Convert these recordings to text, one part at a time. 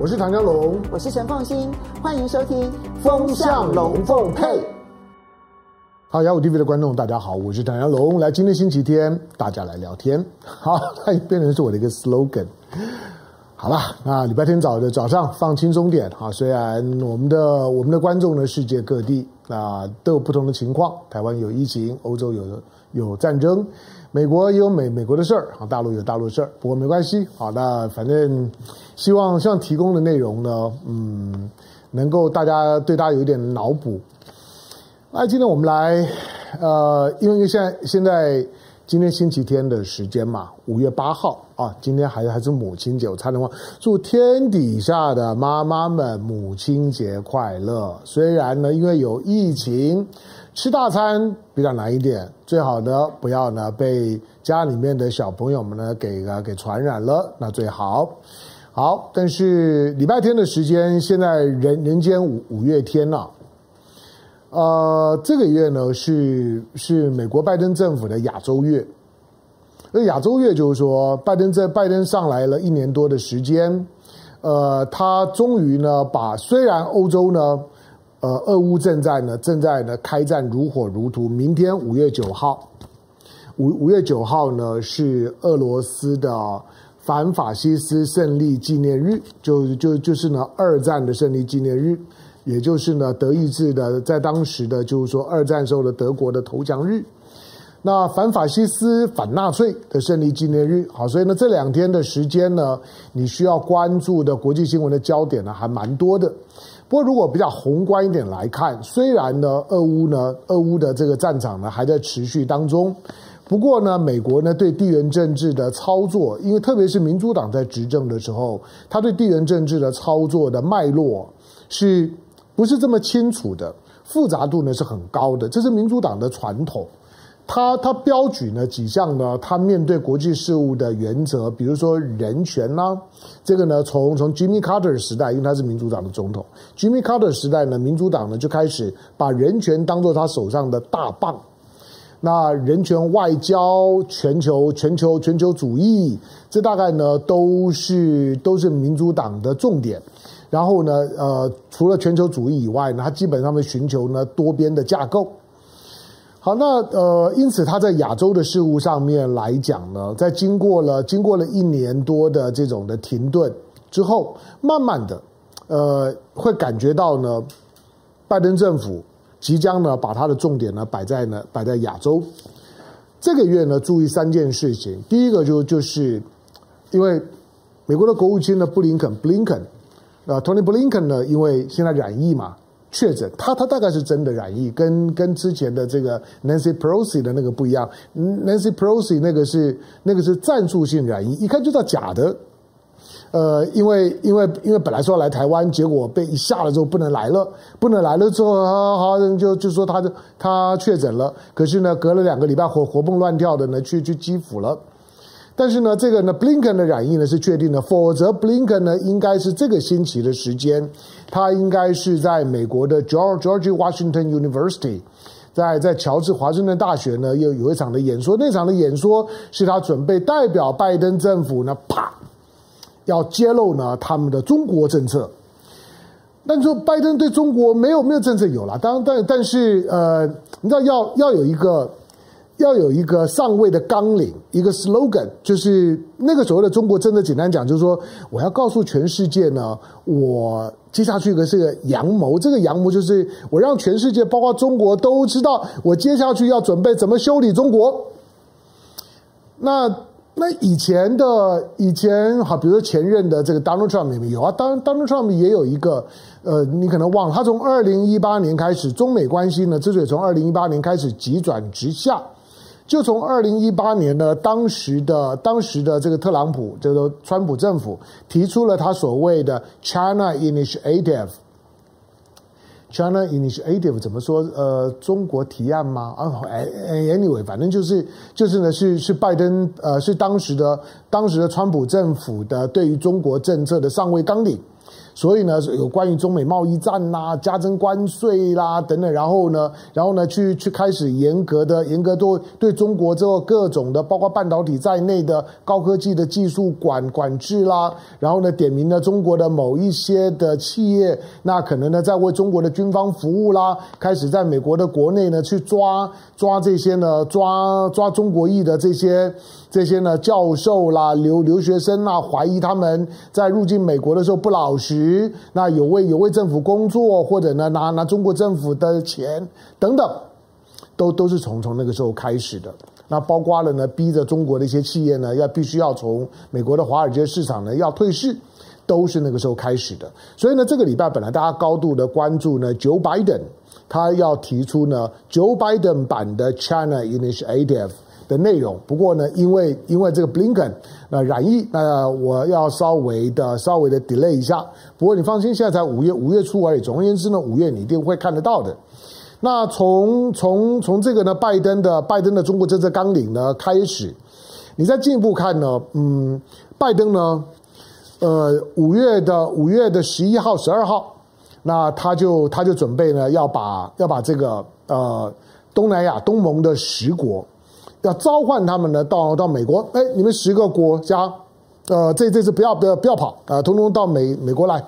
我是唐江龙，我是陈凤新，欢迎收听《风向龙凤配》。好，雅虎 TV 的观众，大家好，我是唐江龙。来，今天星期天，大家来聊天。好，它也变成是我的一个 slogan。好吧，那礼拜天早的早上放轻松点啊。虽然我们的我们的观众呢，世界各地啊都有不同的情况，台湾有疫情，欧洲有有战争。美国也有美美国的事儿啊，大陆有大陆的事儿，不过没关系。好，那反正希望希望提供的内容呢，嗯，能够大家对大家有一点脑补。那今天我们来，呃，因为现在现在今天星期天的时间嘛，五月八号啊，今天还还是母亲节，我差点忘，祝天底下的妈妈们母亲节快乐。虽然呢，因为有疫情。吃大餐比较难一点，最好呢不要呢被家里面的小朋友们呢给给传染了，那最好。好，但是礼拜天的时间，现在人人间五五月天了，啊，呃，这个月呢是是美国拜登政府的亚洲月，而亚洲月就是说，拜登在拜登上来了一年多的时间，呃，他终于呢把虽然欧洲呢。呃，俄乌正在呢，正在呢开战如火如荼。明天五月九号，五五月九号呢是俄罗斯的反法西斯胜利纪念日，就就就是呢二战的胜利纪念日，也就是呢德意志的在当时的就是说二战时候的德国的投降日。那反法西斯反纳粹的胜利纪念日，好，所以呢这两天的时间呢，你需要关注的国际新闻的焦点呢还蛮多的。不过，如果比较宏观一点来看，虽然呢，俄乌呢，俄乌的这个战场呢还在持续当中。不过呢，美国呢对地缘政治的操作，因为特别是民主党在执政的时候，他对地缘政治的操作的脉络是不是这么清楚的？复杂度呢是很高的，这是民主党的传统。他他标举呢几项呢，他面对国际事务的原则，比如说人权呐、这个呢从从 Jimmy Carter 时代，因为他是民主党的总统，Jimmy Carter 时代呢，民主党呢就开始把人权当做他手上的大棒，那人权外交、全球全球全球主义，这大概呢都是都是民主党的重点。然后呢，呃，除了全球主义以外呢，他基本上会寻求呢多边的架构。好，那呃，因此他在亚洲的事务上面来讲呢，在经过了经过了一年多的这种的停顿之后，慢慢的，呃，会感觉到呢，拜登政府即将呢把他的重点呢摆在呢摆在亚洲。这个月呢，注意三件事情。第一个就就是，因为美国的国务卿呢布林肯布林肯，呃，Tony Blinken 呢，因为现在染疫嘛。确诊，他他大概是真的染疫，跟跟之前的这个 Nancy Pelosi 的那个不一样。Nancy Pelosi 那个是那个是战术性染疫，一看就知道假的。呃，因为因为因为本来说要来台湾，结果被一下了之后不能来了，不能来了之后，好好就就说他就他确诊了。可是呢，隔了两个礼拜活活蹦乱跳的呢，去去基辅了。但是呢，这个呢，布林肯的染疫呢是确定的，否则布林肯呢应该是这个星期的时间，他应该是在美国的 George George Washington University，在在乔治华盛顿大学呢有有一场的演说，那场的演说是他准备代表拜登政府呢，啪，要揭露呢他们的中国政策。但说拜登对中国没有没有政策有了，当但但是呃，你知道要要有一个。要有一个上位的纲领，一个 slogan，就是那个所谓的中国政策。简单讲，就是说，我要告诉全世界呢，我接下去的是个阳谋。这个阳谋就是我让全世界，包括中国，都知道我接下去要准备怎么修理中国。那那以前的以前好，比如说前任的这个 Donald Trump 里面有啊，当 Donald Trump 也有一个呃，你可能忘了，他从二零一八年开始，中美关系呢，之所以从二零一八年开始急转直下。就从二零一八年呢，当时的当时的这个特朗普，这个川普政府提出了他所谓的 China Initiative。China Initiative 怎么说？呃，中国提案吗？啊，anyway，反正就是就是呢，是是拜登呃，是当时的当时的川普政府的对于中国政策的上位纲领。所以呢，有关于中美贸易战啦、加征关税啦等等，然后呢，然后呢，去去开始严格的、严格对对中国之后各种的，包括半导体在内的高科技的技术管管制啦，然后呢，点名了中国的某一些的企业，那可能呢，在为中国的军方服务啦，开始在美国的国内呢去抓抓这些呢，抓抓中国裔的这些。这些呢，教授啦、留留学生啦，怀疑他们在入境美国的时候不老实，那有为有为政府工作，或者呢拿拿中国政府的钱等等，都都是从从那个时候开始的。那包括了呢，逼着中国的一些企业呢，要必须要从美国的华尔街市场呢要退市，都是那个时候开始的。所以呢，这个礼拜本来大家高度的关注呢，Joe Biden 他要提出呢，Joe Biden 版的 China Initiative。的内容，不过呢，因为因为这个 Blinken 那染疫，那我要稍微的稍微的 delay 一下。不过你放心，现在才五月五月初而已。总而言之呢，五月你一定会看得到的。那从从从这个呢，拜登的拜登的中国政策纲领呢开始，你再进一步看呢，嗯，拜登呢，呃，五月的五月的十一号、十二号，那他就他就准备呢要把要把这个呃东南亚东盟的十国。要召唤他们呢，到到美国，哎，你们十个国家，呃，这这次不要不要不要跑啊，呃，通通到美美国来。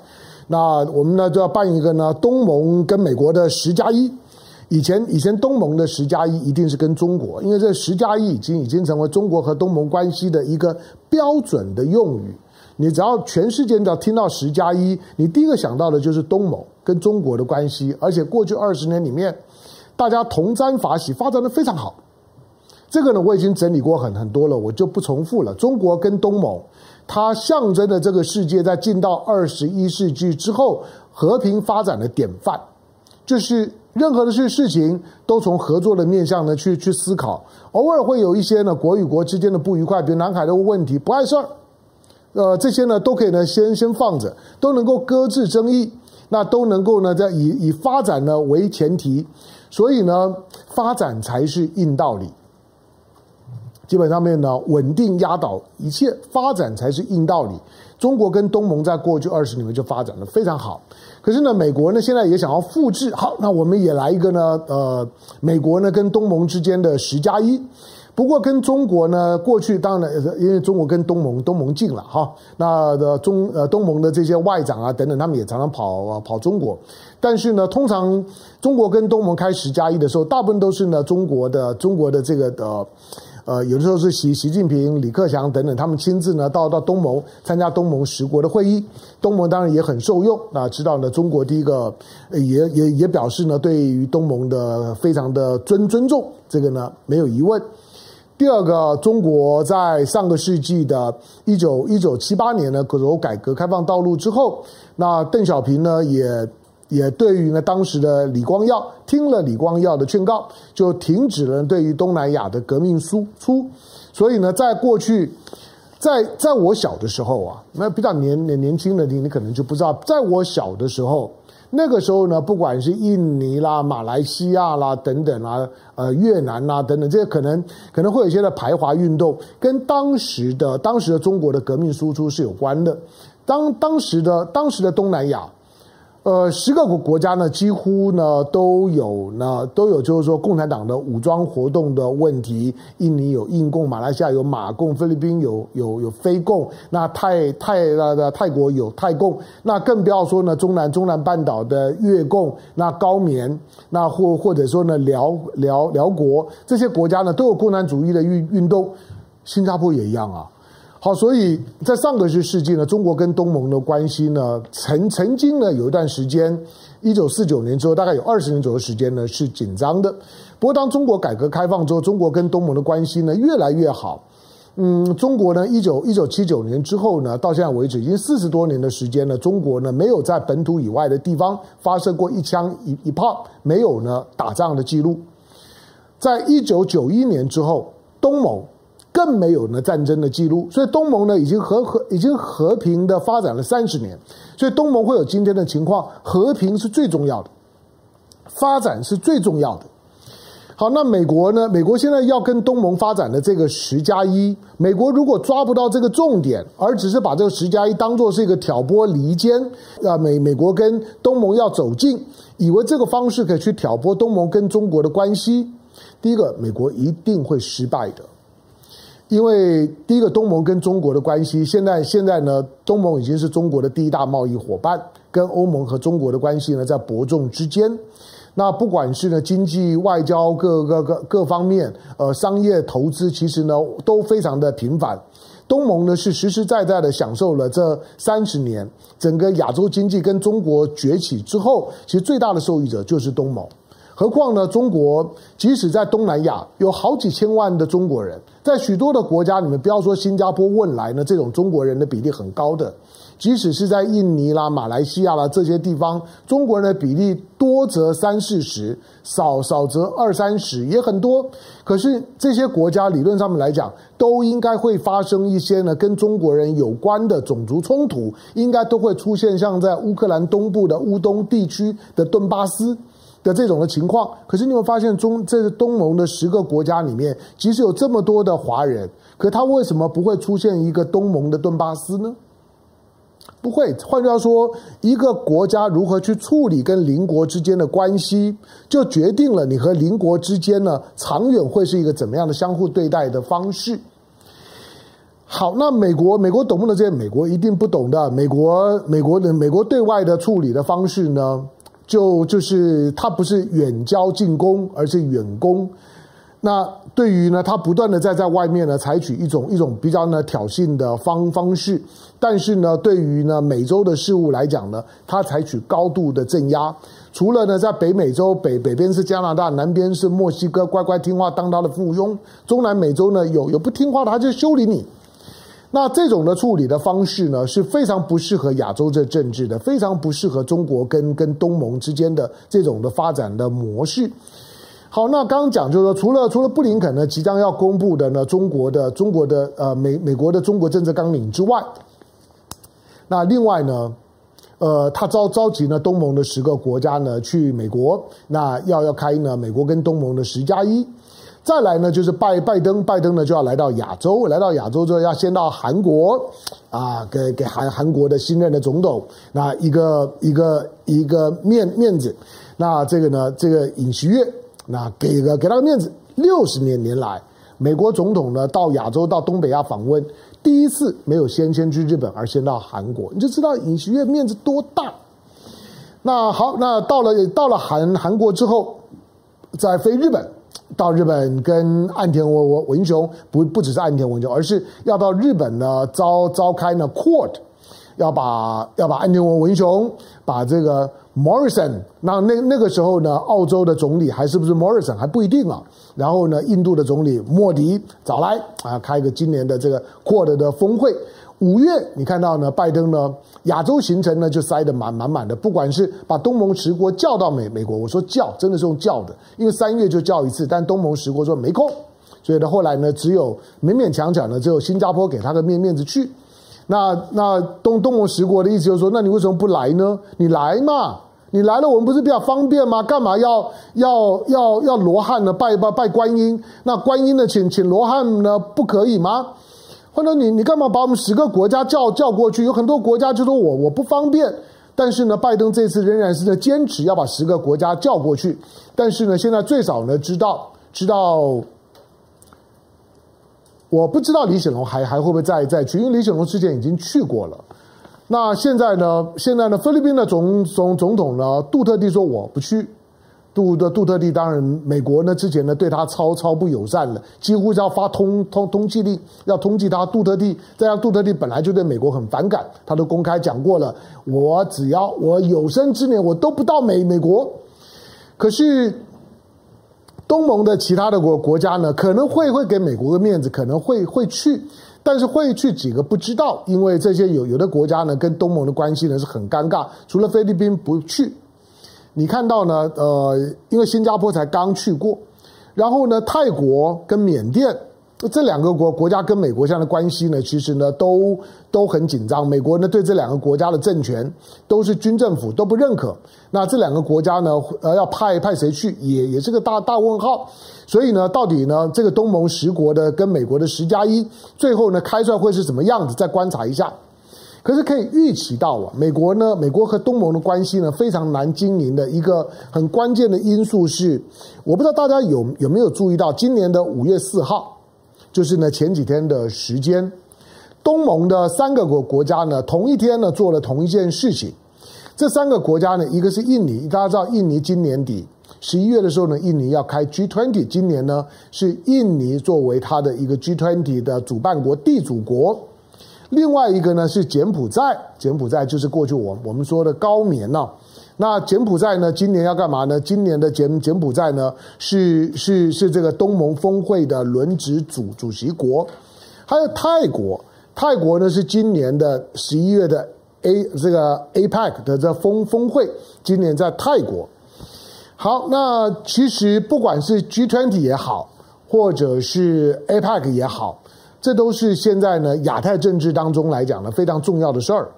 那我们呢就要办一个呢，东盟跟美国的十加一。以前以前东盟的十加一一定是跟中国，因为这十加一已经已经成为中国和东盟关系的一个标准的用语。你只要全世界只要听到十加一，你第一个想到的就是东盟跟中国的关系，而且过去二十年里面，大家同沾法喜，发展的非常好。这个呢，我已经整理过很很多了，我就不重复了。中国跟东盟，它象征着这个世界在进到二十一世纪之后和平发展的典范，就是任何的事事情都从合作的面向呢去去思考，偶尔会有一些呢国与国之间的不愉快，比如南海的问题不碍事儿，呃，这些呢都可以呢先先放着，都能够搁置争议，那都能够呢在以以发展呢为前提，所以呢发展才是硬道理。基本上面呢，稳定压倒一切，发展才是硬道理。中国跟东盟在过去二十年就发展的非常好，可是呢，美国呢现在也想要复制，好，那我们也来一个呢，呃，美国呢跟东盟之间的十加一。不过跟中国呢，过去当然因为中国跟东盟东盟近了哈，那的中呃东盟的这些外长啊等等，他们也常常跑啊跑中国。但是呢，通常中国跟东盟开十加一的时候，大部分都是呢中国的中国的这个的。呃，有的时候是习习近平、李克强等等，他们亲自呢到到东盟参加东盟十国的会议，东盟当然也很受用。那知道呢，中国第一个也也也表示呢，对于东盟的非常的尊尊重，这个呢没有疑问。第二个，中国在上个世纪的一九一九七八年呢，走改革开放道路之后，那邓小平呢也。也对于呢，当时的李光耀听了李光耀的劝告，就停止了对于东南亚的革命输出。所以呢，在过去，在在我小的时候啊，那比较年年轻的你，你可能就不知道，在我小的时候，那个时候呢，不管是印尼啦、马来西亚啦等等啊，呃，越南啦等等，这些可能可能会有一些的排华运动，跟当时的当时的中国的革命输出是有关的。当当时的当时的东南亚。呃，十个国国家呢，几乎呢都有呢都有，就是说共产党的武装活动的问题。印尼有印共，马来西亚有马共，菲律宾有有有菲共，那泰泰那个泰国有泰共，那更不要说呢中南中南半岛的越共，那高棉，那或或者说呢辽辽辽国这些国家呢都有共产主义的运运动，新加坡也一样啊。好，所以在上个世纪呢，中国跟东盟的关系呢，曾曾经呢有一段时间，一九四九年之后，大概有二十年左右时间呢是紧张的。不过，当中国改革开放之后，中国跟东盟的关系呢越来越好。嗯，中国呢，一九一九七九年之后呢，到现在为止已经四十多年的时间了，中国呢没有在本土以外的地方发射过一枪一一炮，没有呢打仗的记录。在一九九一年之后，东盟。更没有呢战争的记录，所以东盟呢已经和和已经和平的发展了三十年，所以东盟会有今天的情况，和平是最重要的，发展是最重要的。好，那美国呢？美国现在要跟东盟发展的这个十加一，美国如果抓不到这个重点，而只是把这个十加一当做是一个挑拨离间，啊，美美国跟东盟要走近，以为这个方式可以去挑拨东盟跟中国的关系，第一个，美国一定会失败的，因为第一个，东盟跟中国的关系，现在现在呢，东盟已经是中国的第一大贸易伙伴，跟欧盟和中国的关系呢，在伯仲之间。那不管是呢经济、外交各个各各方面，呃，商业投资其实呢都非常的频繁。东盟呢是实实在在的享受了这三十年整个亚洲经济跟中国崛起之后，其实最大的受益者就是东盟。何况呢，中国即使在东南亚有好几千万的中国人，在许多的国家你们，不要说新加坡、汶莱呢，这种中国人的比例很高的。即使是在印尼啦、马来西亚啦这些地方，中国人的比例多则三四十，少少则二三十，也很多。可是这些国家理论上面来讲，都应该会发生一些呢跟中国人有关的种族冲突，应该都会出现像在乌克兰东部的乌东地区的顿巴斯的这种的情况。可是你会发现中这个东盟的十个国家里面，即使有这么多的华人，可他为什么不会出现一个东盟的顿巴斯呢？不会，换句话说，一个国家如何去处理跟邻国之间的关系，就决定了你和邻国之间呢，长远会是一个怎么样的相互对待的方式。好，那美国，美国懂不懂这些？美国一定不懂的。美国，美国的美国对外的处理的方式呢，就就是他不是远交近攻，而是远攻。那对于呢，他不断的在在外面呢采取一种一种比较呢挑衅的方方式，但是呢，对于呢美洲的事务来讲呢，他采取高度的镇压。除了呢在北美洲北北边是加拿大，南边是墨西哥，乖乖听话当他的附庸。中南美洲呢有有不听话的，他就修理你。那这种的处理的方式呢是非常不适合亚洲这政治的，非常不适合中国跟跟东盟之间的这种的发展的模式。好，那刚刚讲就是说，除了除了布林肯呢即将要公布的呢中国的中国的呃美美国的中国政策纲领之外，那另外呢，呃，他召召集呢东盟的十个国家呢去美国，那要要开呢美国跟东盟的十加一，再来呢就是拜拜登拜登呢就要来到亚洲，来到亚洲之后要先到韩国啊，给给韩韩国的新任的总统那一个一个一个面面子，那这个呢这个尹锡悦。那给个给他个面子，六十年年来，美国总统呢到亚洲到东北亚访问，第一次没有先先去日本，而先到韩国，你就知道尹锡悦面子多大。那好，那到了到了韩韩国之后，再飞日本，到日本跟岸田文文文雄不不只是岸田文雄，而是要到日本呢召召开呢 court，要把要把岸田文文雄把这个。Morrison，那那那个时候呢，澳洲的总理还是不是 Morrison 还不一定啊。然后呢，印度的总理莫迪找来啊，开一个今年的这个 court 的峰会。五月你看到呢，拜登呢亚洲行程呢就塞得满满满的，不管是把东盟十国叫到美美国，我说叫真的是用叫的，因为三月就叫一次，但东盟十国说没空，所以呢后来呢只有勉勉强强的只有新加坡给他个面面子去。那那东东盟十国的意思就是说，那你为什么不来呢？你来嘛，你来了，我们不是比较方便吗？干嘛要要要要罗汉呢？拜拜拜观音，那观音呢？请请罗汉呢？不可以吗？或者你你干嘛把我们十个国家叫叫过去？有很多国家就说我我不方便，但是呢，拜登这次仍然是在坚持要把十个国家叫过去。但是呢，现在最少呢知道知道。我不知道李显龙还还会不会再再去，因为李显龙之前已经去过了。那现在呢？现在呢？菲律宾的总总总统呢？杜特地说我不去。杜的杜特地当然，美国呢之前呢对他超超不友善了，几乎要发通通通缉令，要通缉他。杜特地再加杜特地本来就对美国很反感，他都公开讲过了。我只要我有生之年，我都不到美美国。可是。东盟的其他的国国家呢，可能会会给美国个面子，可能会会去，但是会去几个不知道，因为这些有有的国家呢，跟东盟的关系呢是很尴尬。除了菲律宾不去，你看到呢，呃，因为新加坡才刚去过，然后呢，泰国跟缅甸这两个国国家跟美国现在的关系呢，其实呢都都很紧张。美国呢对这两个国家的政权都是军政府都不认可。那这两个国家呢，呃，要派派谁去，也也是个大大问号。所以呢，到底呢这个东盟十国的跟美国的十加一，最后呢开出来会是什么样子？再观察一下。可是可以预期到啊，美国呢，美国和东盟的关系呢非常难经营的一个很关键的因素是，我不知道大家有有没有注意到，今年的五月四号。就是呢，前几天的时间，东盟的三个国国家呢，同一天呢做了同一件事情。这三个国家呢，一个是印尼，大家知道，印尼今年底十一月的时候呢，印尼要开 G20，今年呢是印尼作为它的一个 G20 的主办国、地主国。另外一个呢是柬埔寨，柬埔寨就是过去我我们说的高棉呢、啊。那柬埔寨呢？今年要干嘛呢？今年的柬柬埔寨呢，是是是这个东盟峰会的轮值主主席国，还有泰国，泰国呢是今年的十一月的 A 这个 APEC 的这峰峰会，今年在泰国。好，那其实不管是 G20 也好，或者是 APEC 也好，这都是现在呢亚太政治当中来讲呢非常重要的事儿。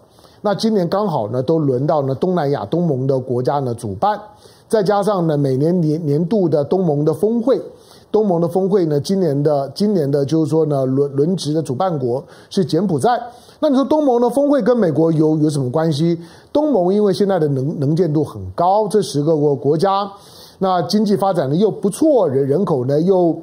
那今年刚好呢，都轮到呢东南亚东盟的国家呢主办，再加上呢每年年年度的东盟的峰会，东盟的峰会呢今年的今年的就是说呢轮轮值的主办国是柬埔寨。那你说东盟的峰会跟美国有有什么关系？东盟因为现在的能能见度很高，这十个国国家，那经济发展呢又不错，人人口呢又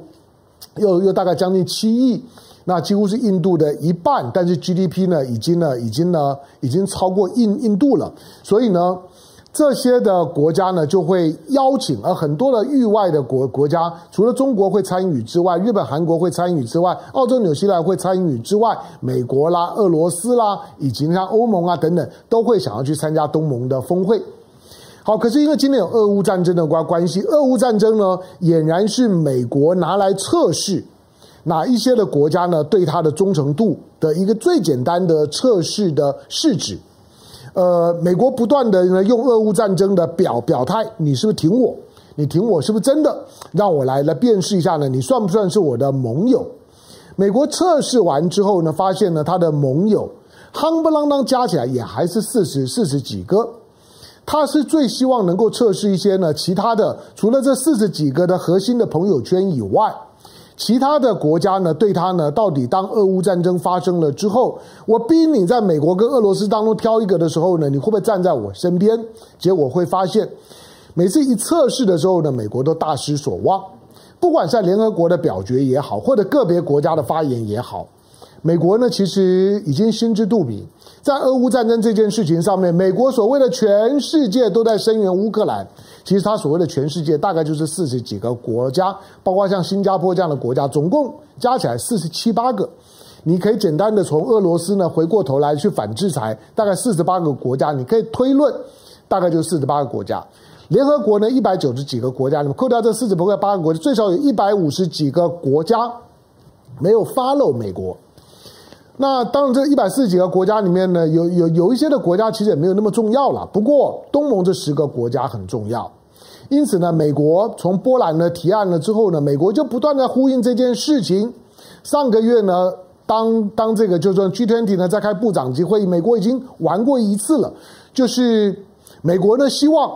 又又大概将近七亿。那几乎是印度的一半，但是 GDP 呢，已经呢，已经呢，已经超过印印度了。所以呢，这些的国家呢，就会邀请，而很多的域外的国国家，除了中国会参与之外，日本、韩国会参与之外，澳洲、纽西兰会参与之外，美国啦、俄罗斯啦，以及像欧盟啊等等，都会想要去参加东盟的峰会。好，可是因为今年有俄乌战争的关关系，俄乌战争呢，俨然是美国拿来测试。哪一些的国家呢？对它的忠诚度的一个最简单的测试的试纸，呃，美国不断的呢用俄乌战争的表表态，你是不是挺我？你挺我是不是真的？让我来来辨识一下呢？你算不算是我的盟友？美国测试完之后呢，发现呢他的盟友夯不啷当加起来也还是四十四十几个，他是最希望能够测试一些呢其他的，除了这四十几个的核心的朋友圈以外。其他的国家呢，对他呢，到底当俄乌战争发生了之后，我逼你在美国跟俄罗斯当中挑一个的时候呢，你会不会站在我身边？结果会发现，每次一测试的时候呢，美国都大失所望。不管在联合国的表决也好，或者个别国家的发言也好，美国呢其实已经心知肚明，在俄乌战争这件事情上面，美国所谓的全世界都在声援乌克兰。其实他所谓的全世界大概就是四十几个国家，包括像新加坡这样的国家，总共加起来四十七八个。你可以简单的从俄罗斯呢回过头来去反制裁，大概四十八个国家，你可以推论，大概就四十八个国家。联合国呢一百九十几个国家，你们扣掉这四十八个国家，最少有一百五十几个国家没有 follow 美国。那当然，这一百四十几个国家里面呢，有有有一些的国家其实也没有那么重要了。不过，东盟这十个国家很重要，因此呢，美国从波兰呢提案了之后呢，美国就不断的呼应这件事情。上个月呢，当当这个就是说 G20 呢在开部长级会议，美国已经玩过一次了，就是美国呢希望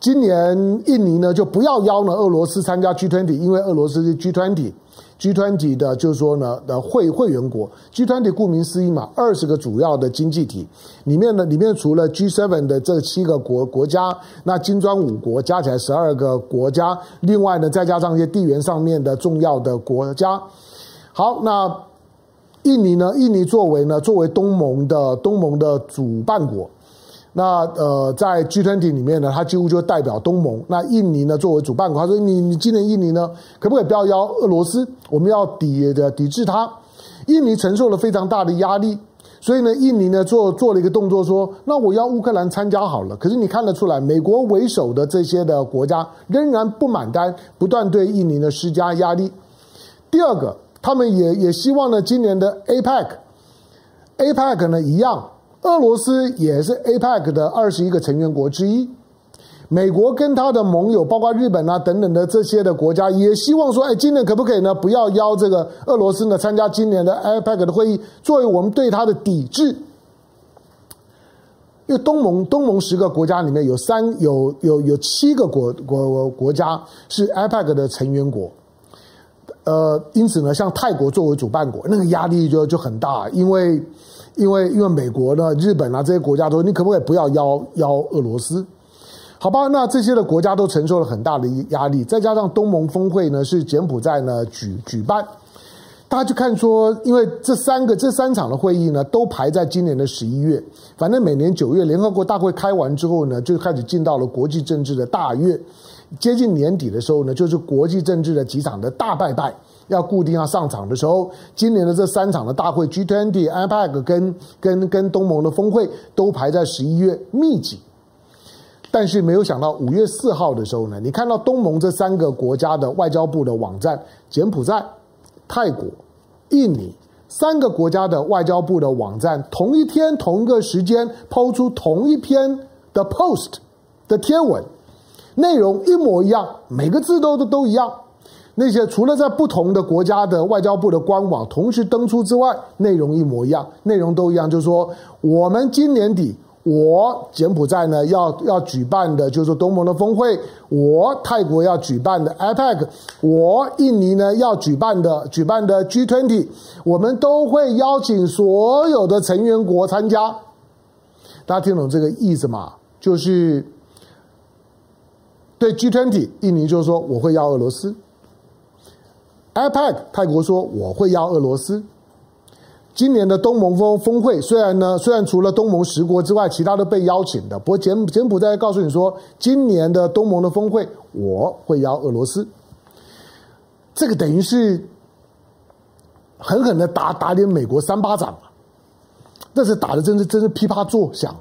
今年印尼呢就不要邀呢俄罗斯参加 G20，因为俄罗斯是 G20。G20 的，就是说呢，的会会员国，G20 顾名思义嘛，二十个主要的经济体里面呢，里面除了 G7 的这七个国国家，那金砖五国加起来十二个国家，另外呢，再加上一些地缘上面的重要的国家。好，那印尼呢？印尼作为呢，作为东盟的东盟的主办国。那呃，在 G20 里面呢，他几乎就代表东盟。那印尼呢，作为主办国，他说你：“你今年印尼呢，可不可以不要邀俄罗斯？我们要抵的抵制他。”印尼承受了非常大的压力，所以呢，印尼呢做做了一个动作，说：“那我要乌克兰参加好了。”可是你看得出来，美国为首的这些的国家仍然不买单，不断对印尼呢施加压力。第二个，他们也也希望呢，今年的 APEC，APEC 呢一样。俄罗斯也是 APEC 的二十一个成员国之一，美国跟他的盟友，包括日本啊等等的这些的国家，也希望说，哎，今年可不可以呢？不要邀这个俄罗斯呢参加今年的 APEC 的会议，作为我们对他的抵制。因为东盟东盟十个国家里面有三有有有七个国国国家是 APEC 的成员国，呃，因此呢，像泰国作为主办国，那个压力就就很大，因为因为因为美国呢、日本啊这些国家都，你可不可以不要邀邀俄罗斯？好吧，那这些的国家都承受了很大的压力，再加上东盟峰会呢是柬埔寨呢举举办。大家就看说，因为这三个这三场的会议呢，都排在今年的十一月。反正每年九月联合国大会开完之后呢，就开始进到了国际政治的大月。接近年底的时候呢，就是国际政治的几场的大拜拜要固定要上场的时候。今年的这三场的大会，G20、APEC 跟跟跟东盟的峰会都排在十一月密集。但是没有想到五月四号的时候呢，你看到东盟这三个国家的外交部的网站，柬埔寨。泰国、印尼三个国家的外交部的网站，同一天同一个时间抛出同一篇的 post 的贴文，内容一模一样，每个字都都都一样。那些除了在不同的国家的外交部的官网同时登出之外，内容一模一样，内容都一样，就是说我们今年底。我柬埔寨呢要要举办的，就是说东盟的峰会；我泰国要举办的 APEC；我印尼呢要举办的举办的 G20，我们都会邀请所有的成员国参加。大家听懂这个意思吗？就是对 G20，印尼就是说我会邀俄罗斯；APEC，泰国说我会邀俄罗斯。今年的东盟峰峰会，虽然呢，虽然除了东盟十国之外，其他都被邀请的，不过柬柬埔寨告诉你说，今年的东盟的峰会，我会邀俄罗斯。这个等于是狠狠的打打脸美国三巴掌，那是打的真是真是噼啪作响。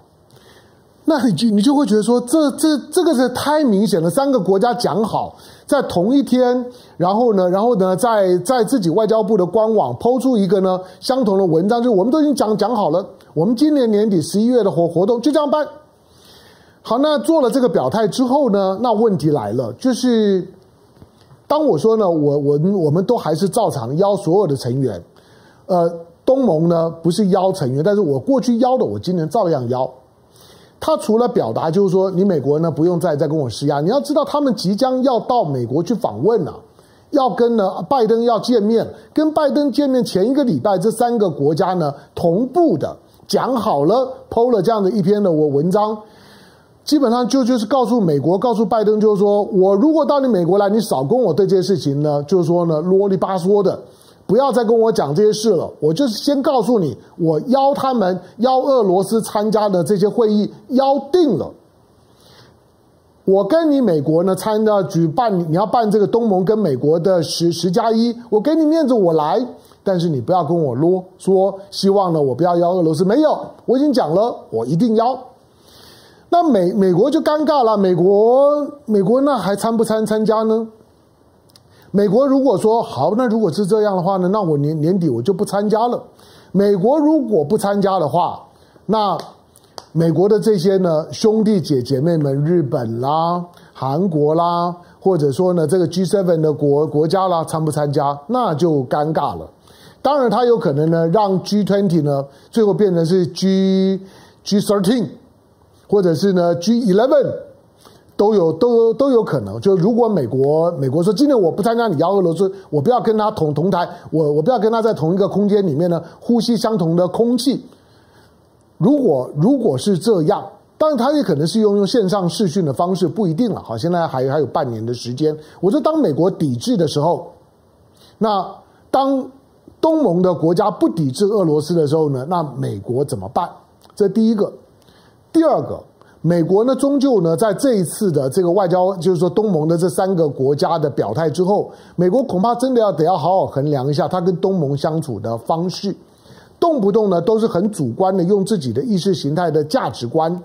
那你就你就会觉得说，这这这个是太明显了。三个国家讲好在同一天，然后呢，然后呢，在在自己外交部的官网抛出一个呢相同的文章，就我们都已经讲讲好了，我们今年年底十一月的活活动就这样办。好，那做了这个表态之后呢，那问题来了，就是当我说呢，我我我们都还是照常邀所有的成员，呃，东盟呢不是邀成员，但是我过去邀的，我今年照样邀。他除了表达，就是说你美国呢不用再再跟我施压。你要知道，他们即将要到美国去访问了，要跟呢拜登要见面。跟拜登见面前一个礼拜，这三个国家呢同步的讲好了，PO 了这样的一篇的我文章，基本上就就是告诉美国，告诉拜登，就是说我如果到你美国来，你少跟我对这些事情呢，就是说呢啰里吧嗦的。不要再跟我讲这些事了，我就是先告诉你，我邀他们邀俄罗斯参加的这些会议邀定了。我跟你美国呢参加举办，你要办这个东盟跟美国的十十加一，我给你面子我来，但是你不要跟我啰说，希望呢我不要邀俄罗斯，没有，我已经讲了，我一定邀。那美美国就尴尬了，美国美国那还参不参参加呢？美国如果说好，那如果是这样的话呢，那我年年底我就不参加了。美国如果不参加的话，那美国的这些呢兄弟姐姐妹们，日本啦、韩国啦，或者说呢这个 G7 的国国家啦，参不参加，那就尴尬了。当然，他有可能呢让 G20 呢最后变成是 G G13，或者是呢 G11。都有都有都有可能，就如果美国美国说今年我不参加，你邀俄罗斯，我不要跟他同同台，我我不要跟他在同一个空间里面呢呼吸相同的空气。如果如果是这样，当然他也可能是用用线上视讯的方式，不一定了。好，现在还还有半年的时间。我说当美国抵制的时候，那当东盟的国家不抵制俄罗斯的时候呢，那美国怎么办？这第一个，第二个。美国呢，终究呢，在这一次的这个外交，就是说东盟的这三个国家的表态之后，美国恐怕真的要得要好好衡量一下他跟东盟相处的方式，动不动呢都是很主观的，用自己的意识形态的价值观，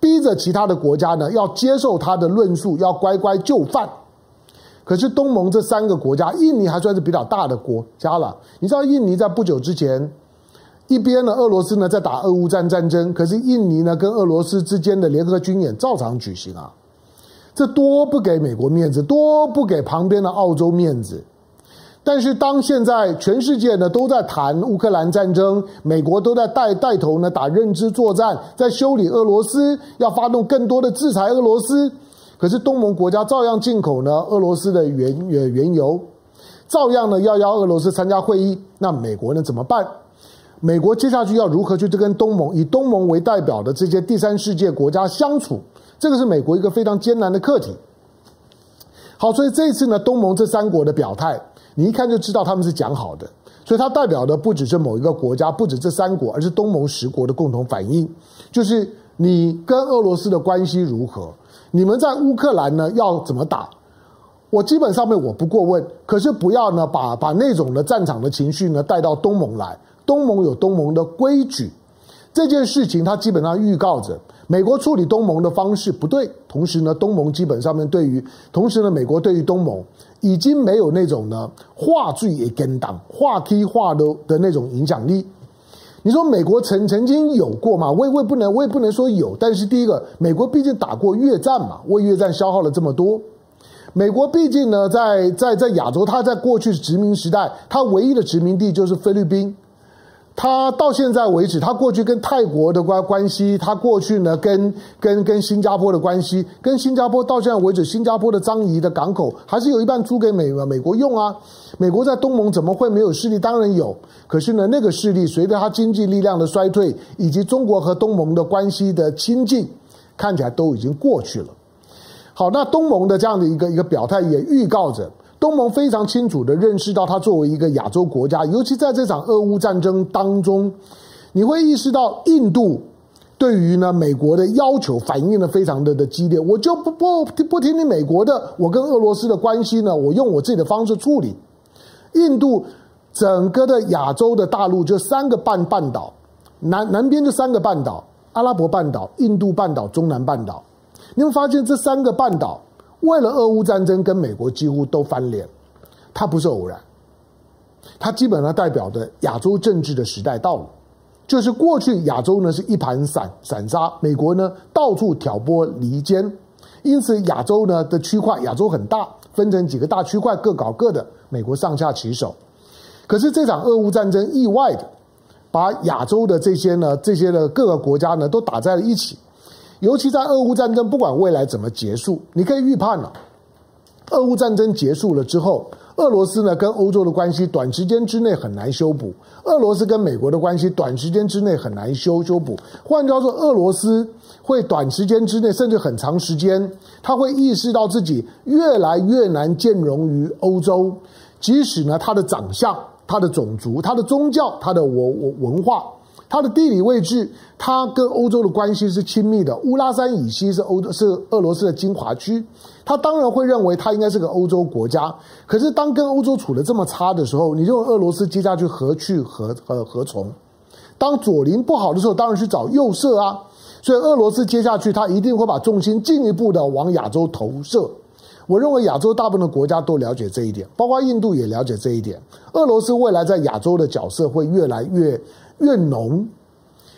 逼着其他的国家呢要接受他的论述，要乖乖就范。可是东盟这三个国家，印尼还算是比较大的国家了，你知道印尼在不久之前。一边呢，俄罗斯呢在打俄乌战战争，可是印尼呢跟俄罗斯之间的联合军演照常举行啊。这多不给美国面子，多不给旁边的澳洲面子。但是当现在全世界呢都在谈乌克兰战争，美国都在带带头呢打认知作战，在修理俄罗斯，要发动更多的制裁俄罗斯。可是东盟国家照样进口呢俄罗斯的原原原油，照样呢要邀俄罗斯参加会议。那美国呢怎么办？美国接下去要如何去跟东盟以东盟为代表的这些第三世界国家相处？这个是美国一个非常艰难的课题。好，所以这一次呢，东盟这三国的表态。你一看就知道他们是讲好的，所以它代表的不只是某一个国家，不止这三国，而是东盟十国的共同反应，就是你跟俄罗斯的关系如何，你们在乌克兰呢要怎么打？我基本上面我不过问，可是不要呢把把那种的战场的情绪呢带到东盟来，东盟有东盟的规矩，这件事情它基本上预告着。美国处理东盟的方式不对，同时呢，东盟基本上面对于，同时呢，美国对于东盟已经没有那种呢话剧也跟党、话题话的的那种影响力。你说美国曾曾经有过吗？我也我也不能，我也不能说有。但是第一个，美国毕竟打过越战嘛，为越战消耗了这么多。美国毕竟呢，在在在亚洲，它在过去殖民时代，它唯一的殖民地就是菲律宾。他到现在为止，他过去跟泰国的关关系，他过去呢跟跟跟新加坡的关系，跟新加坡到现在为止，新加坡的樟宜的港口还是有一半租给美美国用啊。美国在东盟怎么会没有势力？当然有，可是呢，那个势力随着他经济力量的衰退，以及中国和东盟的关系的亲近，看起来都已经过去了。好，那东盟的这样的一个一个表态，也预告着。东盟非常清楚地认识到，它作为一个亚洲国家，尤其在这场俄乌战争当中，你会意识到印度对于呢美国的要求反应的非常的的激烈。我就不不不听你美国的，我跟俄罗斯的关系呢，我用我自己的方式处理。印度整个的亚洲的大陆就三个半半岛，南南边就三个半岛：阿拉伯半岛、印度半岛、中南半岛。你会发现这三个半岛。为了俄乌战争，跟美国几乎都翻脸，它不是偶然，它基本上代表的亚洲政治的时代到了。就是过去亚洲呢是一盘散散沙，美国呢到处挑拨离间，因此亚洲呢的区块，亚洲很大，分成几个大区块，各搞各的，美国上下其手。可是这场俄乌战争意外的把亚洲的这些呢这些的各个国家呢都打在了一起。尤其在俄乌战争，不管未来怎么结束，你可以预判了。俄乌战争结束了之后，俄罗斯呢跟欧洲的关系短时间之内很难修补，俄罗斯跟美国的关系短时间之内很难修修补。换句话说，俄罗斯会短时间之内，甚至很长时间，他会意识到自己越来越难兼容于欧洲，即使呢他的长相、他的种族、他的宗教、他的文文文化。它的地理位置，它跟欧洲的关系是亲密的。乌拉山以西是欧是俄罗斯的精华区，他当然会认为它应该是个欧洲国家。可是当跟欧洲处得这么差的时候，你认为俄罗斯接下去何去何何何从？当左邻不好的时候，当然去找右舍啊。所以俄罗斯接下去，他一定会把重心进一步的往亚洲投射。我认为亚洲大部分的国家都了解这一点，包括印度也了解这一点。俄罗斯未来在亚洲的角色会越来越。越浓，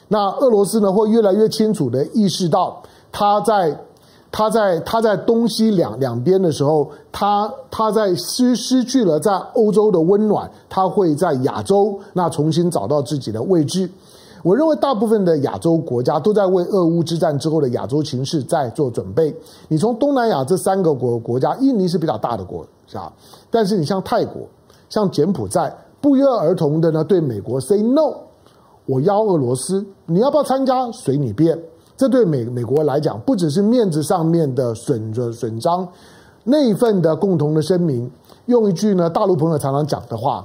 那俄罗斯呢会越来越清楚地意识到，他在他在他在东西两两边的时候，他他在失失去了在欧洲的温暖，他会在亚洲那重新找到自己的位置。我认为大部分的亚洲国家都在为俄乌之战之后的亚洲情势在做准备。你从东南亚这三个国国家，印尼是比较大的国家，但是你像泰国、像柬埔寨，不约而同的呢对美国 say no。我邀俄罗斯，你要不要参加？随你便。这对美美国来讲，不只是面子上面的损着损伤，那一份的共同的声明，用一句呢，大陆朋友常常讲的话，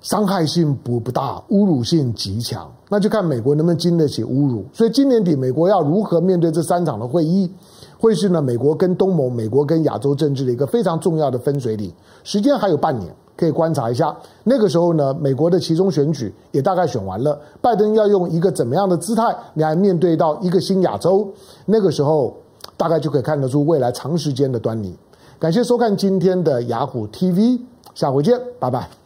伤害性不不大，侮辱性极强。那就看美国能不能经得起侮辱。所以今年底，美国要如何面对这三场的会议，会是呢，美国跟东盟、美国跟亚洲政治的一个非常重要的分水岭。时间还有半年。可以观察一下，那个时候呢，美国的其中选举也大概选完了，拜登要用一个怎么样的姿态来面对到一个新亚洲？那个时候大概就可以看得出未来长时间的端倪。感谢收看今天的雅虎 TV，下回见，拜拜。